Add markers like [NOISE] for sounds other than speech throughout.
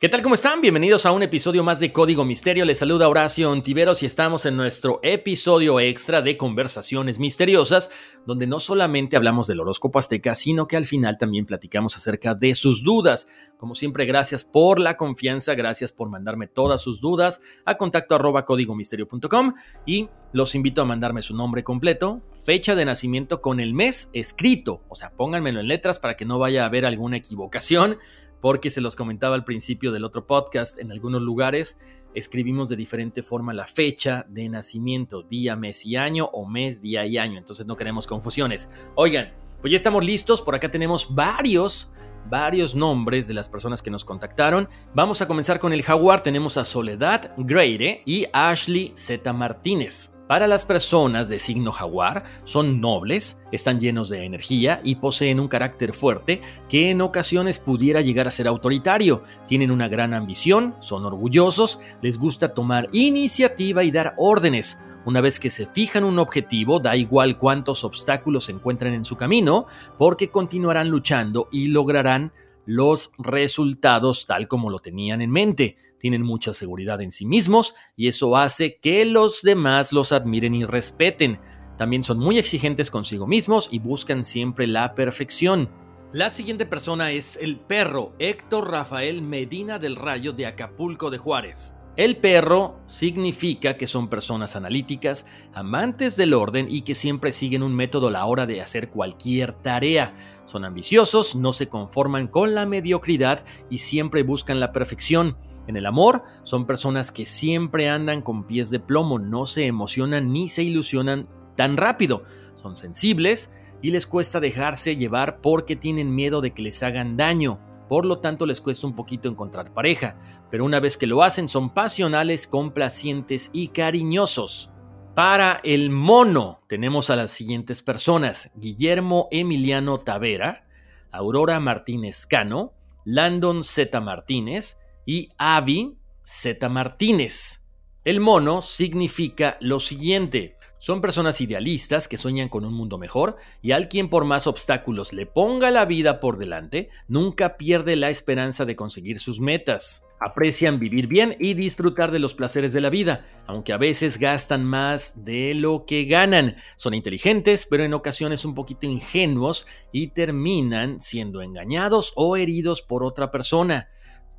¿Qué tal? ¿Cómo están? Bienvenidos a un episodio más de Código Misterio. Les saluda Horacio Ontiveros y estamos en nuestro episodio extra de Conversaciones Misteriosas, donde no solamente hablamos del horóscopo azteca, sino que al final también platicamos acerca de sus dudas. Como siempre, gracias por la confianza, gracias por mandarme todas sus dudas a contacto arroba códigomisterio.com y los invito a mandarme su nombre completo, fecha de nacimiento con el mes escrito, o sea, pónganmelo en letras para que no vaya a haber alguna equivocación porque se los comentaba al principio del otro podcast, en algunos lugares escribimos de diferente forma la fecha de nacimiento, día, mes y año o mes, día y año, entonces no queremos confusiones. Oigan, pues ya estamos listos, por acá tenemos varios varios nombres de las personas que nos contactaron. Vamos a comenzar con el jaguar. Tenemos a Soledad Greire y Ashley Z. Martínez. Para las personas de signo jaguar, son nobles, están llenos de energía y poseen un carácter fuerte que en ocasiones pudiera llegar a ser autoritario. Tienen una gran ambición, son orgullosos, les gusta tomar iniciativa y dar órdenes. Una vez que se fijan un objetivo, da igual cuántos obstáculos se encuentren en su camino, porque continuarán luchando y lograrán los resultados tal como lo tenían en mente. Tienen mucha seguridad en sí mismos y eso hace que los demás los admiren y respeten. También son muy exigentes consigo mismos y buscan siempre la perfección. La siguiente persona es el perro Héctor Rafael Medina del Rayo de Acapulco de Juárez. El perro significa que son personas analíticas, amantes del orden y que siempre siguen un método a la hora de hacer cualquier tarea. Son ambiciosos, no se conforman con la mediocridad y siempre buscan la perfección. En el amor, son personas que siempre andan con pies de plomo, no se emocionan ni se ilusionan tan rápido. Son sensibles y les cuesta dejarse llevar porque tienen miedo de que les hagan daño por lo tanto les cuesta un poquito encontrar pareja, pero una vez que lo hacen son pasionales, complacientes y cariñosos. Para el mono tenemos a las siguientes personas, Guillermo Emiliano Tavera, Aurora Martínez Cano, Landon Z. Martínez y Avi Z. Martínez. El mono significa lo siguiente, son personas idealistas que sueñan con un mundo mejor y al quien por más obstáculos le ponga la vida por delante, nunca pierde la esperanza de conseguir sus metas. Aprecian vivir bien y disfrutar de los placeres de la vida, aunque a veces gastan más de lo que ganan. Son inteligentes, pero en ocasiones un poquito ingenuos y terminan siendo engañados o heridos por otra persona.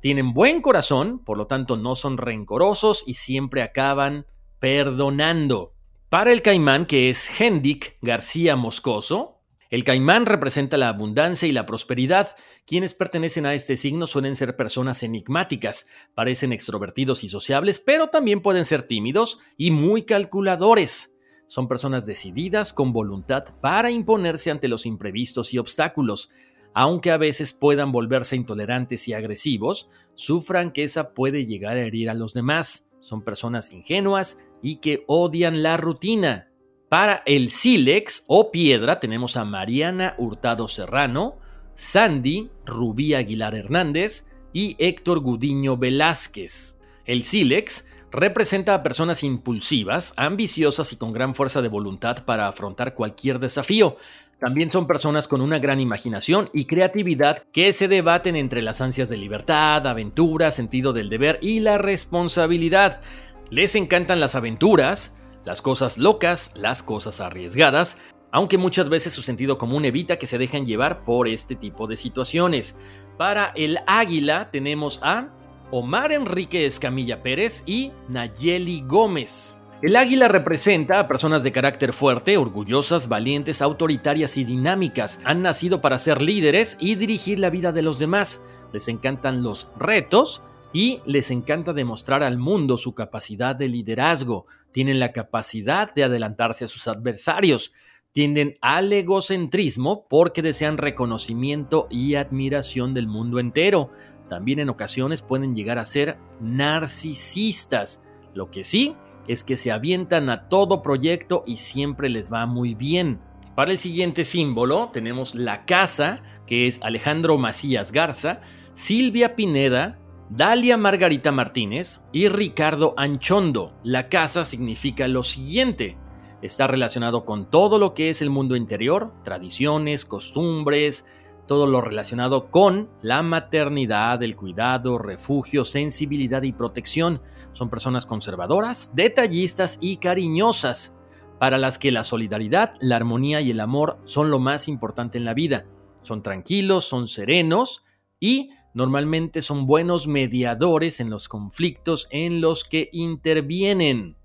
Tienen buen corazón, por lo tanto no son rencorosos y siempre acaban perdonando. Para el caimán, que es Hendik García Moscoso, el caimán representa la abundancia y la prosperidad. Quienes pertenecen a este signo suelen ser personas enigmáticas, parecen extrovertidos y sociables, pero también pueden ser tímidos y muy calculadores. Son personas decididas con voluntad para imponerse ante los imprevistos y obstáculos. Aunque a veces puedan volverse intolerantes y agresivos, sufran que esa puede llegar a herir a los demás. Son personas ingenuas y que odian la rutina. Para el sílex o piedra tenemos a Mariana Hurtado Serrano, Sandy Rubí Aguilar Hernández y Héctor Gudiño Velázquez. El sílex representa a personas impulsivas, ambiciosas y con gran fuerza de voluntad para afrontar cualquier desafío. También son personas con una gran imaginación y creatividad que se debaten entre las ansias de libertad, aventura, sentido del deber y la responsabilidad. Les encantan las aventuras, las cosas locas, las cosas arriesgadas, aunque muchas veces su sentido común evita que se dejen llevar por este tipo de situaciones. Para el águila tenemos a Omar Enrique Escamilla Pérez y Nayeli Gómez. El águila representa a personas de carácter fuerte, orgullosas, valientes, autoritarias y dinámicas. Han nacido para ser líderes y dirigir la vida de los demás. Les encantan los retos y les encanta demostrar al mundo su capacidad de liderazgo. Tienen la capacidad de adelantarse a sus adversarios. Tienden al egocentrismo porque desean reconocimiento y admiración del mundo entero también en ocasiones pueden llegar a ser narcisistas. Lo que sí es que se avientan a todo proyecto y siempre les va muy bien. Para el siguiente símbolo tenemos la casa, que es Alejandro Macías Garza, Silvia Pineda, Dalia Margarita Martínez y Ricardo Anchondo. La casa significa lo siguiente. Está relacionado con todo lo que es el mundo interior, tradiciones, costumbres, todo lo relacionado con la maternidad, el cuidado, refugio, sensibilidad y protección. Son personas conservadoras, detallistas y cariñosas, para las que la solidaridad, la armonía y el amor son lo más importante en la vida. Son tranquilos, son serenos y normalmente son buenos mediadores en los conflictos en los que intervienen.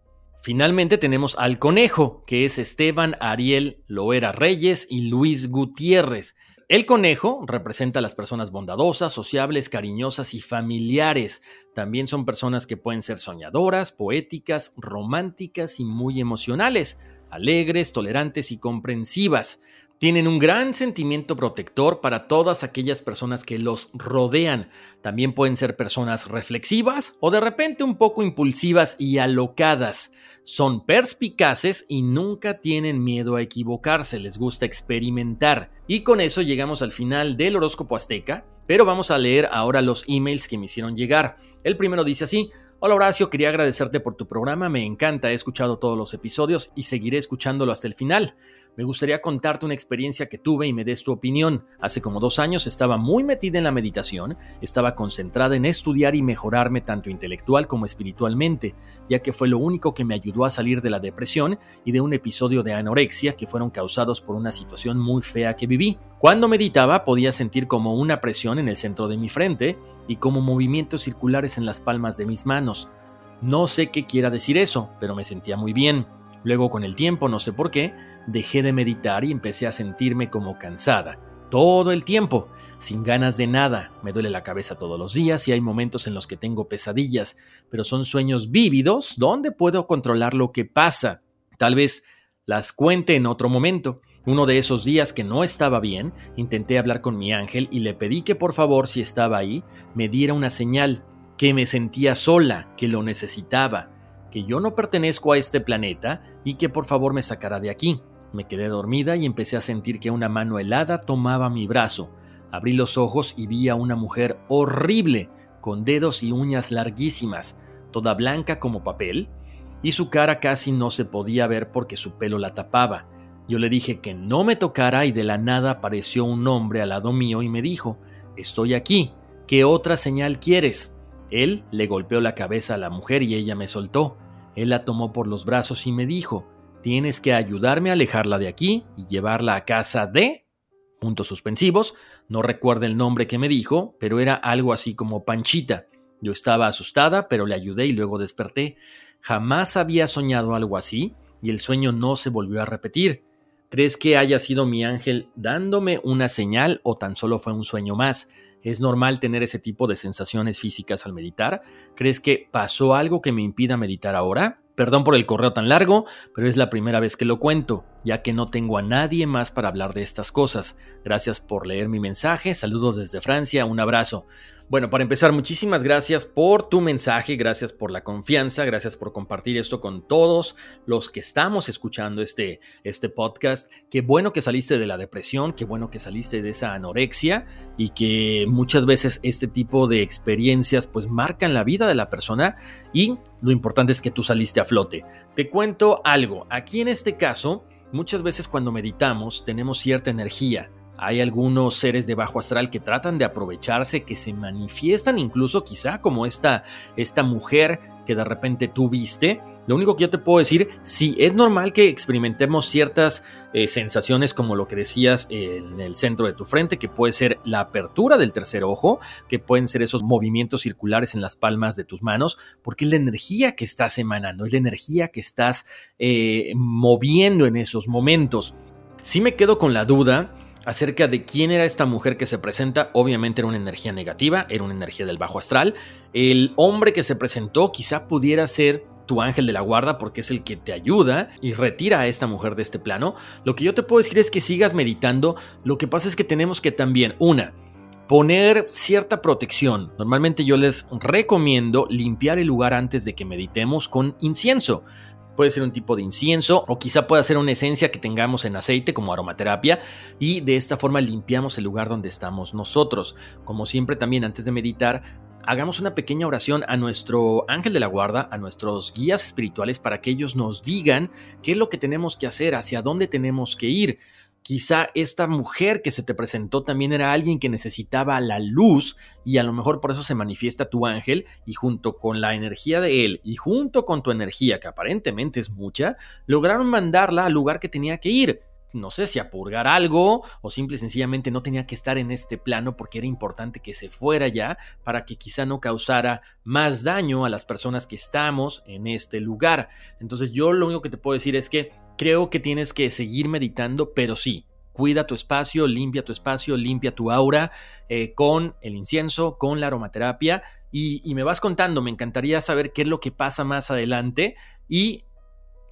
Finalmente tenemos al conejo, que es Esteban Ariel Loera Reyes y Luis Gutiérrez. El conejo representa a las personas bondadosas, sociables, cariñosas y familiares. También son personas que pueden ser soñadoras, poéticas, románticas y muy emocionales, alegres, tolerantes y comprensivas tienen un gran sentimiento protector para todas aquellas personas que los rodean. También pueden ser personas reflexivas o de repente un poco impulsivas y alocadas. Son perspicaces y nunca tienen miedo a equivocarse, les gusta experimentar. Y con eso llegamos al final del horóscopo azteca, pero vamos a leer ahora los emails que me hicieron llegar. El primero dice así, Hola Horacio, quería agradecerte por tu programa, me encanta, he escuchado todos los episodios y seguiré escuchándolo hasta el final. Me gustaría contarte una experiencia que tuve y me des tu opinión. Hace como dos años estaba muy metida en la meditación, estaba concentrada en estudiar y mejorarme tanto intelectual como espiritualmente, ya que fue lo único que me ayudó a salir de la depresión y de un episodio de anorexia que fueron causados por una situación muy fea que viví. Cuando meditaba podía sentir como una presión en el centro de mi frente y como movimientos circulares en las palmas de mis manos. No sé qué quiera decir eso, pero me sentía muy bien. Luego con el tiempo, no sé por qué, dejé de meditar y empecé a sentirme como cansada. Todo el tiempo, sin ganas de nada. Me duele la cabeza todos los días y hay momentos en los que tengo pesadillas, pero son sueños vívidos donde puedo controlar lo que pasa. Tal vez las cuente en otro momento. Uno de esos días que no estaba bien, intenté hablar con mi ángel y le pedí que por favor, si estaba ahí, me diera una señal, que me sentía sola, que lo necesitaba, que yo no pertenezco a este planeta y que por favor me sacara de aquí. Me quedé dormida y empecé a sentir que una mano helada tomaba mi brazo. Abrí los ojos y vi a una mujer horrible, con dedos y uñas larguísimas, toda blanca como papel, y su cara casi no se podía ver porque su pelo la tapaba. Yo le dije que no me tocara y de la nada apareció un hombre al lado mío y me dijo, estoy aquí, ¿qué otra señal quieres? Él le golpeó la cabeza a la mujer y ella me soltó. Él la tomó por los brazos y me dijo, tienes que ayudarme a alejarla de aquí y llevarla a casa de... Puntos suspensivos, no recuerdo el nombre que me dijo, pero era algo así como Panchita. Yo estaba asustada, pero le ayudé y luego desperté. Jamás había soñado algo así y el sueño no se volvió a repetir. ¿Crees que haya sido mi ángel dándome una señal o tan solo fue un sueño más? ¿Es normal tener ese tipo de sensaciones físicas al meditar? ¿Crees que pasó algo que me impida meditar ahora? Perdón por el correo tan largo, pero es la primera vez que lo cuento, ya que no tengo a nadie más para hablar de estas cosas. Gracias por leer mi mensaje, saludos desde Francia, un abrazo. Bueno, para empezar, muchísimas gracias por tu mensaje, gracias por la confianza, gracias por compartir esto con todos los que estamos escuchando este, este podcast. Qué bueno que saliste de la depresión, qué bueno que saliste de esa anorexia y que muchas veces este tipo de experiencias pues marcan la vida de la persona y lo importante es que tú saliste a flote. Te cuento algo, aquí en este caso, muchas veces cuando meditamos tenemos cierta energía Hay algunos seres de bajo astral que tratan de aprovecharse, que se manifiestan incluso quizá como esta, esta mujer que de repente tú viste. Lo único que yo te puedo decir, sí, es normal que experimentemos ciertas eh, sensaciones como lo que decías en el centro de tu frente, que puede ser la apertura del tercer ojo, que pueden ser esos movimientos circulares en las palmas de tus manos, porque es la energía que estás emanando, es la energía que estás eh, moviendo en esos momentos. Si me quedo con la duda acerca de quién era esta mujer que se presenta. Obviamente era una energía negativa, era una energía del bajo astral. El hombre que se presentó quizá pudiera ser tu ángel de la guarda porque es el que te ayuda y retira a esta mujer de este plano. Lo que yo te puedo decir es que sigas meditando. Lo que pasa es que tenemos que también, una, poner cierta protección. Normalmente yo les recomiendo limpiar el lugar antes de que meditemos con incienso puede ser un tipo de incienso o quizá pueda ser una esencia que tengamos en aceite como aromaterapia y de esta forma limpiamos el lugar donde estamos nosotros. Como siempre también antes de meditar, hagamos una pequeña oración a nuestro ángel de la guarda, a nuestros guías espirituales para que ellos nos digan qué es lo que tenemos que hacer, hacia dónde tenemos que ir. Quizá esta mujer que se te presentó también era alguien que necesitaba la luz y a lo mejor por eso se manifiesta tu ángel y junto con la energía de él y junto con tu energía, que aparentemente es mucha, lograron mandarla al lugar que tenía que ir. No sé si a purgar algo o simple y sencillamente no tenía que estar en este plano porque era importante que se fuera ya para que quizá no causara más daño a las personas que estamos en este lugar. Entonces yo lo único que te puedo decir es que creo que tienes que seguir meditando, pero sí, cuida tu espacio, limpia tu espacio, limpia tu aura eh, con el incienso, con la aromaterapia y, y, me vas contando, me encantaría saber qué es lo que pasa más adelante y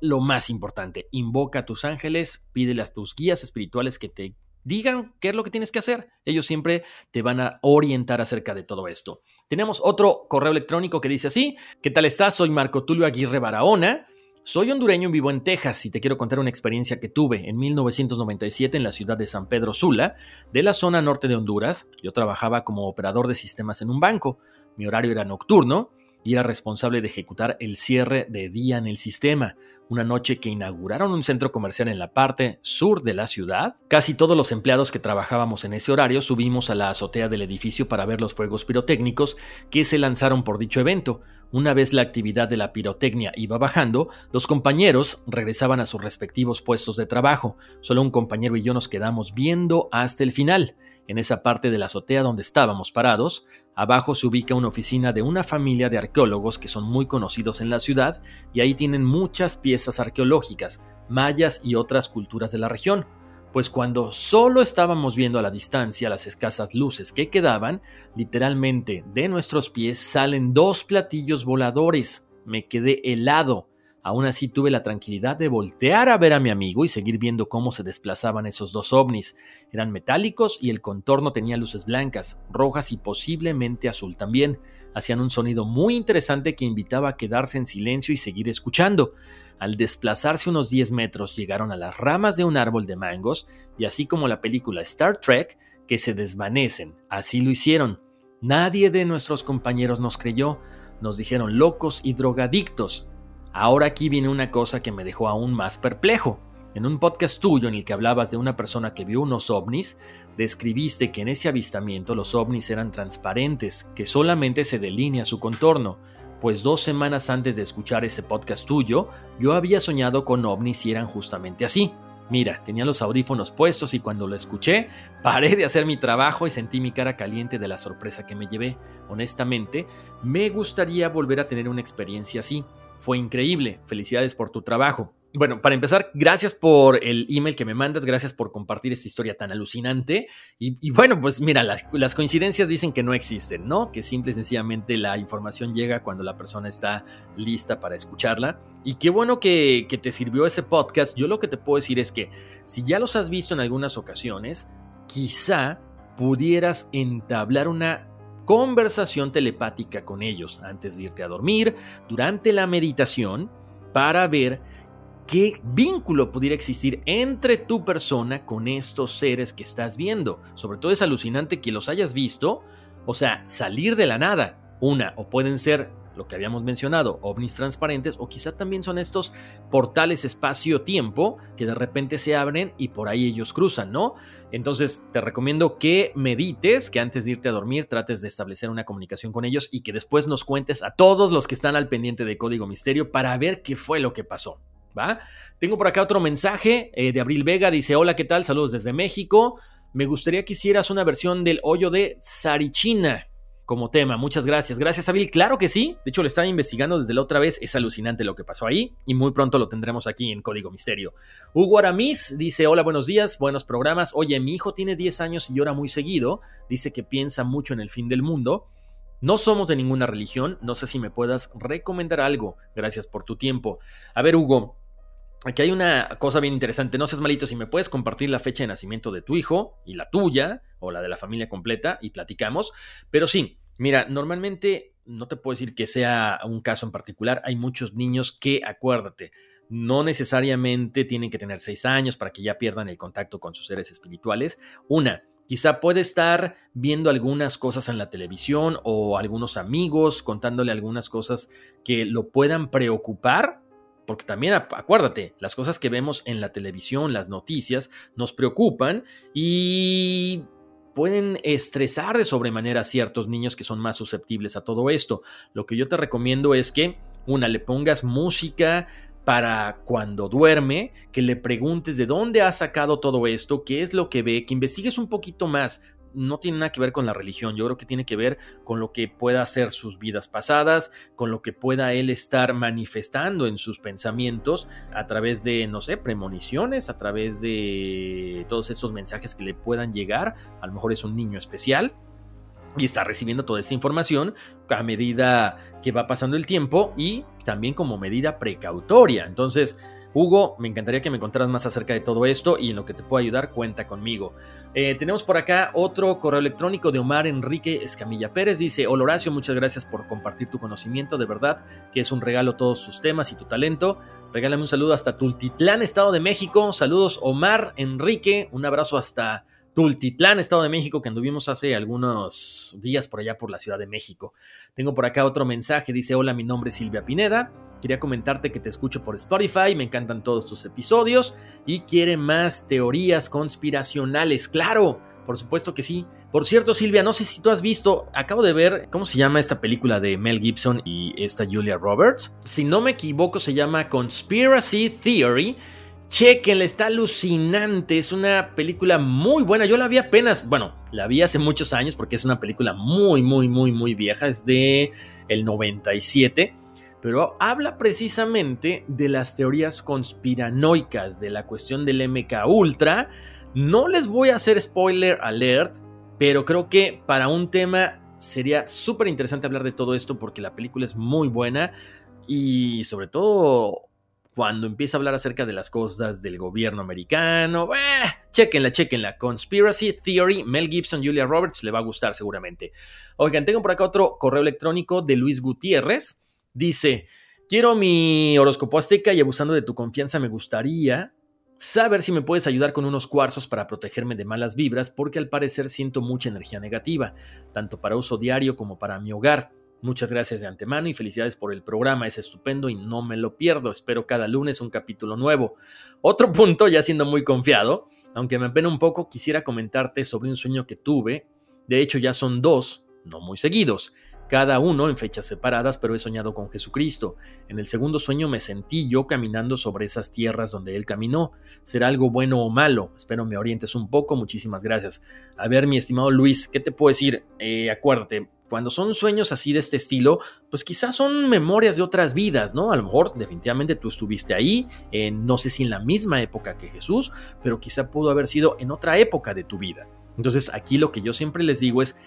lo más importante, invoca a tus ángeles, pídele a tus guías espirituales que te digan qué es lo que tienes que hacer. Ellos siempre te van a orientar acerca de todo esto. Tenemos otro correo electrónico que dice así, ¿qué tal estás? Soy Marco Tulio Aguirre Barahona. Soy hondureño y vivo en Texas y te quiero contar una experiencia que tuve en 1997 en la ciudad de San Pedro Sula, de la zona norte de Honduras. Yo trabajaba como operador de sistemas en un banco. Mi horario era nocturno y era responsable de ejecutar el cierre de día en el sistema. Una noche que inauguraron un centro comercial en la parte sur de la ciudad, casi todos los empleados que trabajábamos en ese horario subimos a la azotea del edificio para ver los fuegos pirotécnicos que se lanzaron por dicho evento. Una vez la actividad de la pirotecnia iba bajando, los compañeros regresaban a sus respectivos puestos de trabajo. Solo un compañero y yo nos quedamos viendo hasta el final. En esa parte de la azotea donde estábamos parados, abajo se ubica una oficina de una familia de arqueólogos que son muy conocidos en la ciudad y ahí tienen muchas piezas arqueológicas, mayas y otras culturas de la región. Pues cuando solo estábamos viendo a la distancia las escasas luces que quedaban, literalmente de nuestros pies salen dos platillos voladores. Me quedé helado Aún así tuve la tranquilidad de voltear a ver a mi amigo y seguir viendo cómo se desplazaban esos dos ovnis. Eran metálicos y el contorno tenía luces blancas, rojas y posiblemente azul también. Hacían un sonido muy interesante que invitaba a quedarse en silencio y seguir escuchando. Al desplazarse unos 10 metros llegaron a las ramas de un árbol de mangos y así como la película Star Trek, que se desvanecen. Así lo hicieron. Nadie de nuestros compañeros nos creyó. Nos dijeron locos y drogadictos. Ahora aquí viene una cosa que me dejó aún más perplejo. En un podcast tuyo en el que hablabas de una persona que vio unos ovnis, describiste que en ese avistamiento los ovnis eran transparentes, que solamente se delinea su contorno, pues dos semanas antes de escuchar ese podcast tuyo, yo había soñado con ovnis y eran justamente así. Mira, tenía los audífonos puestos y cuando lo escuché, paré de hacer mi trabajo y sentí mi cara caliente de la sorpresa que me llevé. Honestamente, me gustaría volver a tener una experiencia así fue increíble. Felicidades por tu trabajo. Bueno, para empezar, gracias por el email que me mandas, gracias por compartir esta historia tan alucinante. Y, bueno, pues mira, las, coincidencias dicen que no existen, ¿no? Que simple y sencillamente la información llega cuando la persona está lista para escucharla. Y qué bueno que, que te sirvió ese podcast. Yo lo que te puedo decir es que si ya los has visto en algunas ocasiones, quizá pudieras entablar una conversación telepática con ellos antes de irte a dormir, durante la meditación, para ver qué vínculo pudiera existir entre tu persona con estos seres que estás viendo. Sobre todo es alucinante que los hayas visto, o sea, salir de la nada. Una, o pueden ser lo que habíamos mencionado, ovnis transparentes, o quizá también son estos portales espacio-tiempo que de repente se abren y por ahí ellos cruzan, ¿no? Entonces te recomiendo que medites, que antes de irte a dormir trates de establecer una comunicación con ellos y que después nos cuentes a todos los que están al pendiente de Código Misterio para ver qué fue lo que pasó. ¿Va? Tengo por acá otro mensaje eh, de Abril Vega, dice, hola, ¿qué tal? Saludos desde México. Me gustaría que hicieras una versión del hoyo de Sarichina como tema. Muchas gracias. Gracias, Abil. Claro que sí. De hecho, lo estaba investigando desde la otra vez. Es alucinante lo que pasó ahí y muy pronto lo tendremos aquí en Código Misterio. Hugo Aramis dice: Hola, buenos días, buenos programas. Oye, mi hijo tiene 10 años y llora muy seguido. Dice que piensa mucho en el fin del mundo. No somos de ninguna religión. No sé si me puedas recomendar algo. Gracias por tu tiempo. A ver, Hugo. Aquí hay una cosa bien interesante. No seas malito si me puedes compartir la fecha de nacimiento de tu hijo y la tuya o la de la familia completa y platicamos. Pero sí, mira, normalmente no te puedo decir que sea un caso en particular. Hay muchos niños que, acuérdate, no necesariamente tienen que tener seis años para que ya pierdan el contacto con sus seres espirituales. Una, Quizá puede estar viendo algunas cosas en la televisión o algunos amigos contándole algunas cosas que lo puedan preocupar porque también acuérdate, las cosas que vemos en la televisión, las noticias, nos preocupan y pueden estresar de sobremanera a ciertos niños que son más susceptibles a todo esto. Lo que yo te recomiendo es que, una, le pongas música para cuando duerme, que le preguntes de dónde ha sacado todo esto, qué es lo que ve, que investigues un poquito más no tiene nada que ver con la religión, yo creo que tiene que ver con lo que pueda ser sus vidas pasadas, con lo que pueda él estar manifestando en sus pensamientos a través de, no sé, premoniciones, a través de todos estos mensajes que le puedan llegar, a lo mejor es un niño especial, y está recibiendo toda esta información a medida que va pasando el tiempo y también como medida precautoria. Entonces, Hugo, me encantaría que me contaras más acerca de todo esto y en lo que te pueda ayudar, cuenta conmigo. Eh, tenemos por acá otro correo electrónico de Omar Enrique Escamilla Pérez. Dice, hola Horacio, muchas gracias por compartir tu conocimiento, de verdad que es un regalo todos tus temas y tu talento. Regálame un saludo hasta Tultitlán, Estado de México. Saludos Omar Enrique, un abrazo hasta Tultitlán, Estado de México, que anduvimos hace algunos días por allá por la Ciudad de México. Tengo por acá otro mensaje, dice, hola, mi nombre es Silvia Pineda. Quería comentarte que te escucho por Spotify, me encantan todos tus episodios y quiere más teorías conspiracionales. Claro, por supuesto que sí. Por cierto, Silvia, no sé si tú has visto, acabo de ver, ¿cómo se llama esta película de Mel Gibson y esta Julia Roberts? Si no me equivoco, se llama Conspiracy Theory. Chequenla, está alucinante. Es una película muy buena. Yo la vi apenas, bueno, la vi hace muchos años porque es una película muy, muy, muy, muy vieja. Es de el 97 pero habla precisamente de las teorías conspiranoicas, de la cuestión del MK Ultra. No les voy a hacer spoiler alert, pero creo que para un tema sería súper interesante hablar de todo esto porque la película es muy buena y sobre todo cuando empieza a hablar acerca de las cosas del gobierno americano. Eh, chequenla, chequenla. Conspiracy Theory, Mel Gibson, Julia Roberts, le va a gustar seguramente. Oigan, tengo por acá otro correo electrónico de Luis Gutiérrez. Dice, quiero mi horóscopo azteca y abusando de tu confianza me gustaría saber si me puedes ayudar con unos cuarzos para protegerme de malas vibras porque al parecer siento mucha energía negativa, tanto para uso diario como para mi hogar. Muchas gracias de antemano y felicidades por el programa, es estupendo y no me lo pierdo. Espero cada lunes un capítulo nuevo. Otro [LAUGHS] punto, ya siendo muy confiado, aunque me apena un poco, quisiera comentarte sobre un sueño que tuve. De hecho, ya son dos, no muy seguidos cada uno en fechas separadas, pero he soñado con Jesucristo. En el segundo sueño me sentí yo caminando sobre esas tierras donde Él caminó. ¿Será algo bueno o malo? Espero me orientes un poco. Muchísimas gracias. A ver, mi estimado Luis, ¿qué te puedo decir? Eh, acuérdate, cuando son sueños así de este estilo, pues quizás son memorias de otras vidas, ¿no? A lo mejor definitivamente tú estuviste ahí, no sé si en la misma época que Jesús, pero quizá pudo haber sido en otra época de tu vida. Entonces aquí lo que yo siempre les digo es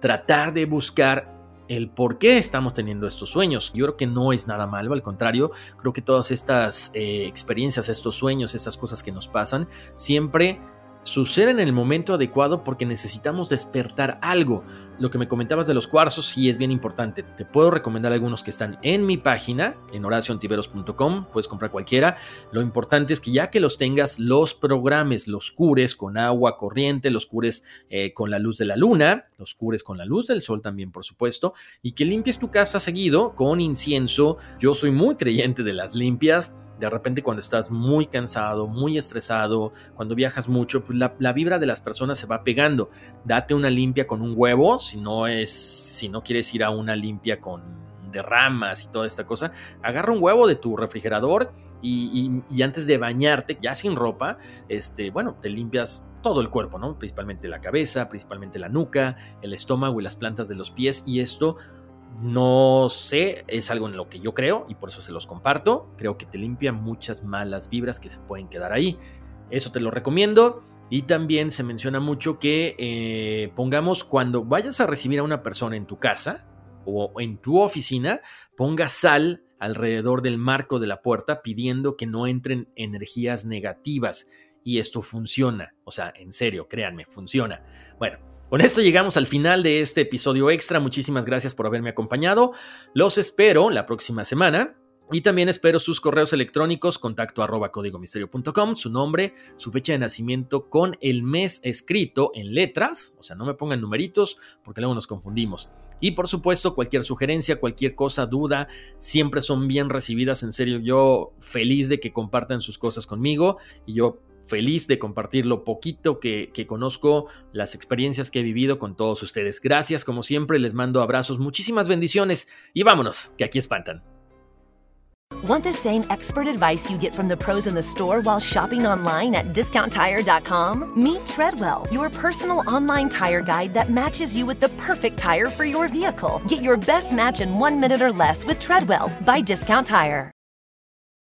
tratar de buscar el por qué estamos teniendo estos sueños. Yo creo que no es nada malo, al contrario, creo que todas estas eh, experiencias, estos sueños, estas cosas que nos pasan, siempre suceden en el momento adecuado porque necesitamos despertar algo. Lo que me comentabas de los cuarzos sí es bien importante. Te puedo recomendar algunos que están en mi página, en oraciontiveros.com, puedes comprar cualquiera. Lo importante es que ya que los tengas, los programes, los cures con agua corriente, los cures eh, con la luz de la luna, los cures con la luz del sol también, por supuesto, y que limpies tu casa seguido con incienso. Yo soy muy creyente de las limpias de repente cuando estás muy cansado, muy estresado, cuando viajas mucho, pues la, vibra de las personas se va pegando. Date una limpia con un huevo, si no es, si no quieres ir a una limpia con derramas y toda esta cosa, agarra un huevo de tu refrigerador y, antes de bañarte, ya sin ropa, este, bueno, te limpias todo el cuerpo, ¿no? Principalmente la cabeza, principalmente la nuca, el estómago y las plantas de los pies y esto no sé, es algo en lo que yo creo y por eso se los comparto. Creo que te limpia muchas malas vibras que se pueden quedar ahí. Eso te lo recomiendo. Y también se menciona mucho que eh, pongamos cuando vayas a recibir a una persona en tu casa o en tu oficina, ponga sal alrededor del marco de la puerta pidiendo que no entren energías negativas. Y esto funciona. O sea, en serio, créanme, funciona. Bueno, con esto llegamos al final de este episodio extra. Muchísimas gracias por haberme acompañado. Los espero la próxima semana. Y también espero sus correos electrónicos, contacto arroba códigomisterio.com, su nombre, su fecha de nacimiento con el mes escrito en letras, o sea, no me pongan numeritos porque luego nos confundimos. Y por supuesto, cualquier sugerencia, cualquier cosa, duda, siempre son bien recibidas. En serio, yo feliz de que compartan sus cosas conmigo y yo feliz de compartir lo poquito que, conozco, las experiencias que he vivido con todos ustedes. Gracias, como siempre, les mando abrazos, muchísimas bendiciones y vámonos, que aquí espantan. Want the same expert advice you get from the pros in the store while shopping online at discounttire.com? Meet Treadwell, your personal online tire guide that matches you with the perfect tire for your vehicle. Get your best match in one minute or less with Treadwell by Discount Tire.